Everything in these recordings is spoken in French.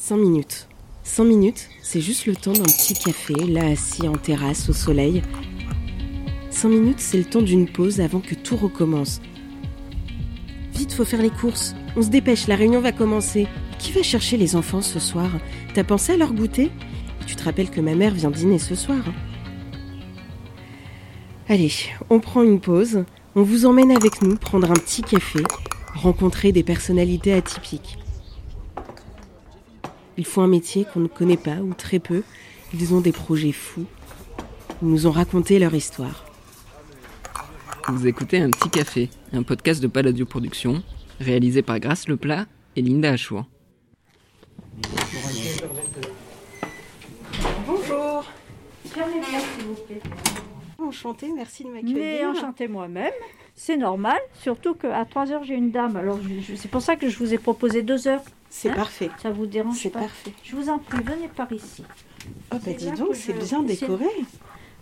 5 minutes. 5 minutes, c'est juste le temps d'un petit café, là assis en terrasse au soleil. 5 minutes, c'est le temps d'une pause avant que tout recommence. Vite, faut faire les courses. On se dépêche, la réunion va commencer. Qui va chercher les enfants ce soir? T'as pensé à leur goûter? Tu te rappelles que ma mère vient dîner ce soir. Allez, on prend une pause. On vous emmène avec nous prendre un petit café, rencontrer des personnalités atypiques. Ils font un métier qu'on ne connaît pas ou très peu. Ils ont des projets fous. Ils nous ont raconté leur histoire. Vous écoutez Un Petit Café, un podcast de Palladio Productions, réalisé par Grâce Leplat et Linda Achour. Bonjour Fermez bien, s'il vous plaît. Enchantée, merci de Mais m'accueillir. enchantée moi-même, c'est normal, surtout qu'à 3 heures j'ai une dame. Alors c'est pour ça que je vous ai proposé 2 heures. C'est Hein parfait. Ça vous dérange C'est parfait. Je vous en prie, venez par ici. Oh bah C'est dis donc, c'est je- bien décoré.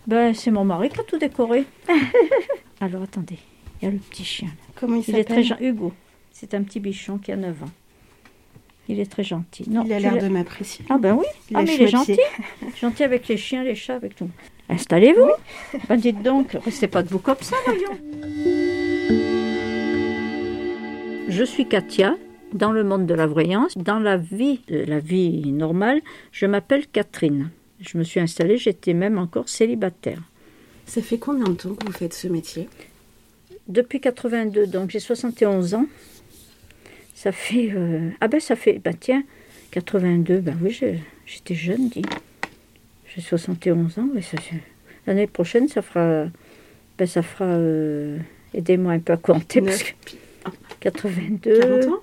Ben c'est mon mari qui a tout décoré. Alors attendez, il y a le petit chien. là. Comment il Il s'appelle est très gentil. Hugo, c'est un petit bichon qui a 9 ans. Il est très gentil. Non, Il a l'air de m'apprécier. Ah ben oui, Il ah, mais il est gentil. gentil avec les chiens, les chats, avec tout. Installez-vous. Ben dites donc, restez pas debout comme ça, voyons. Je suis Katia, dans le monde de la voyance. Dans la vie, euh, la vie normale, je m'appelle Catherine. Je me suis installée, j'étais même encore célibataire. Ça fait combien de temps que vous faites ce métier? Depuis 82, donc j'ai 71 ans. Ça fait... euh, Ah ben ça fait... Ben tiens, 82, ben oui, je- j'étais jeune, dis. J'ai 71 ans, mais ça fait... L'année prochaine, ça fera... Ben ça fera... euh, Aidez-moi un peu à compter, parce que 82... 40 ans?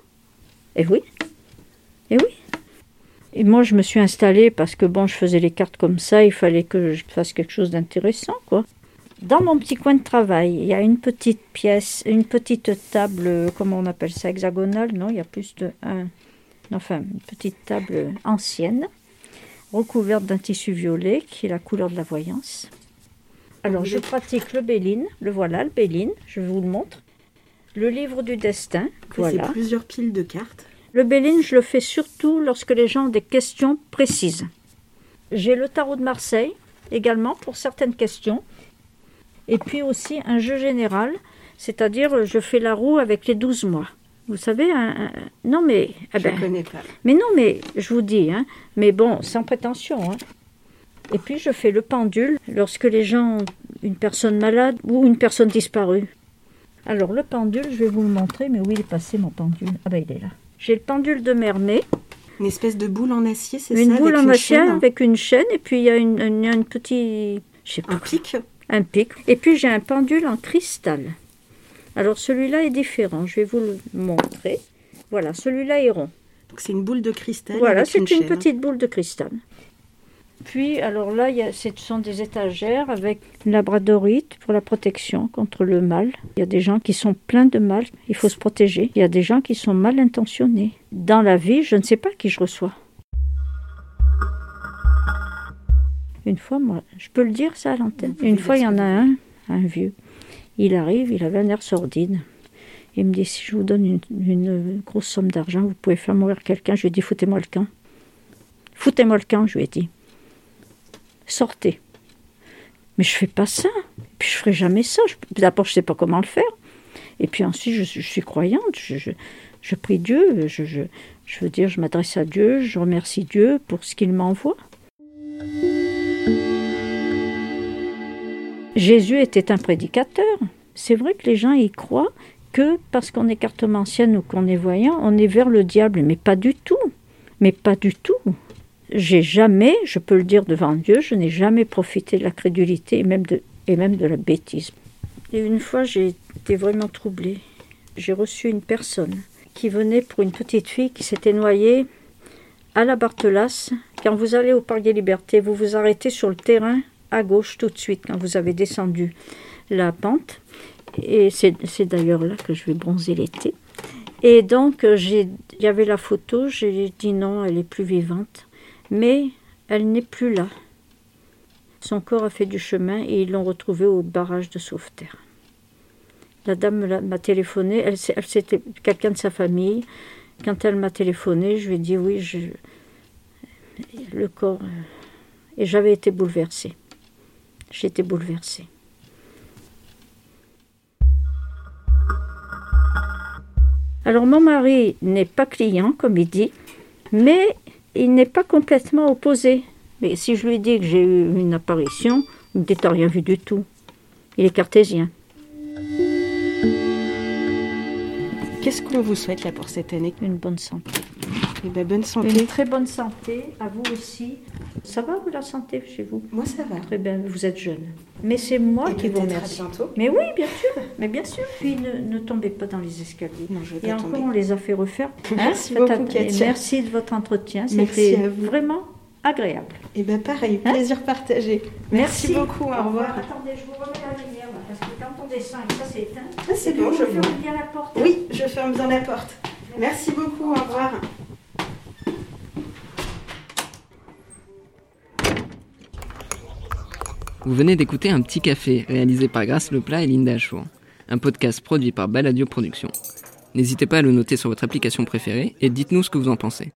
Et oui. Et oui. Et moi, je me suis installée parce que, bon, je faisais les cartes comme ça, il fallait que je fasse quelque chose d'intéressant, quoi. Dans mon petit coin de travail, il y a une petite pièce, une petite table, comment on appelle ça, hexagonale? Non, il y a plus de un. Enfin, une petite table ancienne, recouverte d'un tissu violet qui est la couleur de la voyance. Alors, je pratique le béline, le voilà, le béline, je vous le montre. Le livre du destin, Après, voilà. C'est plusieurs piles de cartes. Le Béline, je le fais surtout lorsque les gens ont des questions précises. J'ai le tarot de Marseille également pour certaines questions. Et puis aussi un jeu général, c'est-à-dire je fais la roue avec les 12 mois. Vous savez, un- un- non mais, ah Je ben, connais pas. mais non mais je vous dis, hein, mais bon, sans prétention. hein. Et puis je fais le pendule lorsque les gens ont une personne malade ou une personne disparue. Alors le pendule, je vais vous le montrer, mais où il est passé mon pendule? Ah ben il est là. J'ai le pendule de Mermet, Une espèce de boule en acier, c'est une ça boule avec en une acier avec une chaîne, et puis il y a une, une, une petite, je sais pas, Un pic un pic. Et puis j'ai un pendule en cristal. Alors celui-là est différent, je vais vous le montrer. Voilà, celui-là est rond. Donc c'est une boule de cristal Voilà, c'est une une, petite boule de cristal. Puis, alors là, il y a, ce sont des étagères avec une labradorite pour la protection contre le mal. Il y a des gens qui sont pleins de mal, il faut se protéger. Il y a des gens qui sont mal intentionnés. Dans la vie, je ne sais pas qui je reçois. Une fois, moi, je peux le dire ça à l'antenne. Une fois, il y en a un, un vieux. Il arrive, il avait un air sordide. Il me dit si je vous donne une, une grosse somme d'argent, vous pouvez faire mourir quelqu'un. Je lui ai dit foutez-moi le camp. Foutez-moi le camp, je lui ai dit. Sortez. Mais je fais pas ça. Puis je ferai jamais ça. D'abord, je sais pas comment le faire. Et puis ensuite, je, suis- croyante. Je, je- je prie Dieu. Je, je, je veux dire, je m'adresse à Dieu. Je remercie Dieu pour ce qu'il m'envoie. Jésus était un prédicateur. C'est vrai que les gens y croient que parce qu'on est cartomancienne ou qu'on est voyant, on est vers le diable. Mais pas du tout. Mais pas du tout. J'ai jamais, je peux le dire devant Dieu, je n'ai jamais profité de la crédulité et même de, et même de la bêtise. Et une fois, j'ai été vraiment troublée. J'ai reçu une personne qui venait pour une petite fille qui s'était noyée à la Barthelas. Quand vous allez au Parc des Libertés, vous vous arrêtez sur le terrain à gauche tout de suite quand vous avez descendu la pente. Et c'est d'ailleurs là que je vais bronzer l'été. Et donc, euh, il y avait la photo, j'ai dit non, elle est plus vivante. Mais elle n'est plus là. Son corps a fait du chemin et ils l'ont retrouvée au barrage de Sauveterre. La dame m'a téléphoné, elle c'était quelqu'un de sa famille. Quand elle m'a téléphoné, je lui ai dit oui, je, le corps. euh, et j'avais été bouleversée. J'étais bouleversée. Alors mon mari n'est pas client, comme il dit, mais il n'est pas complètement opposé. Mais si je lui dis que j'ai eu une apparition, il me dit T'as rien vu du tout. Il est cartésien. Qu'est-ce qu'on vous souhaite là pour cette année? Une bonne santé. Eh ben, bonne Une santé. très bonne santé, à vous aussi. Ça va, vous, la santé, chez vous? Moi, ça va. Très bien, vous êtes jeune. Mais c'est moi Et qui vous peut-être à remercie. bientôt. Mais oui, bien sûr, mais bien sûr. Puis ne, ne tombez pas dans les escaliers. Non, je vais Et pas encore, tomber. on les a fait refaire. Merci Faites beaucoup, et. Merci de votre entretien. Merci C'était vraiment agréable. Eh ben, pareil, Hein plaisir partagé. Merci, beaucoup, au revoir. Attendez, je vous remets la lumière, parce que quand on descend et ça c'est éteint, Ah, c'est bon, je fermez vois. bien la porte. Oui, je ferme bien la porte. Merci beaucoup, au revoir. Vous venez d'écouter Un Petit Café, réalisé par Grâce Leplat et Linda Achour. Un podcast produit par Baladio Productions. N'hésitez pas à le noter sur votre application préférée et dites-nous ce que vous en pensez.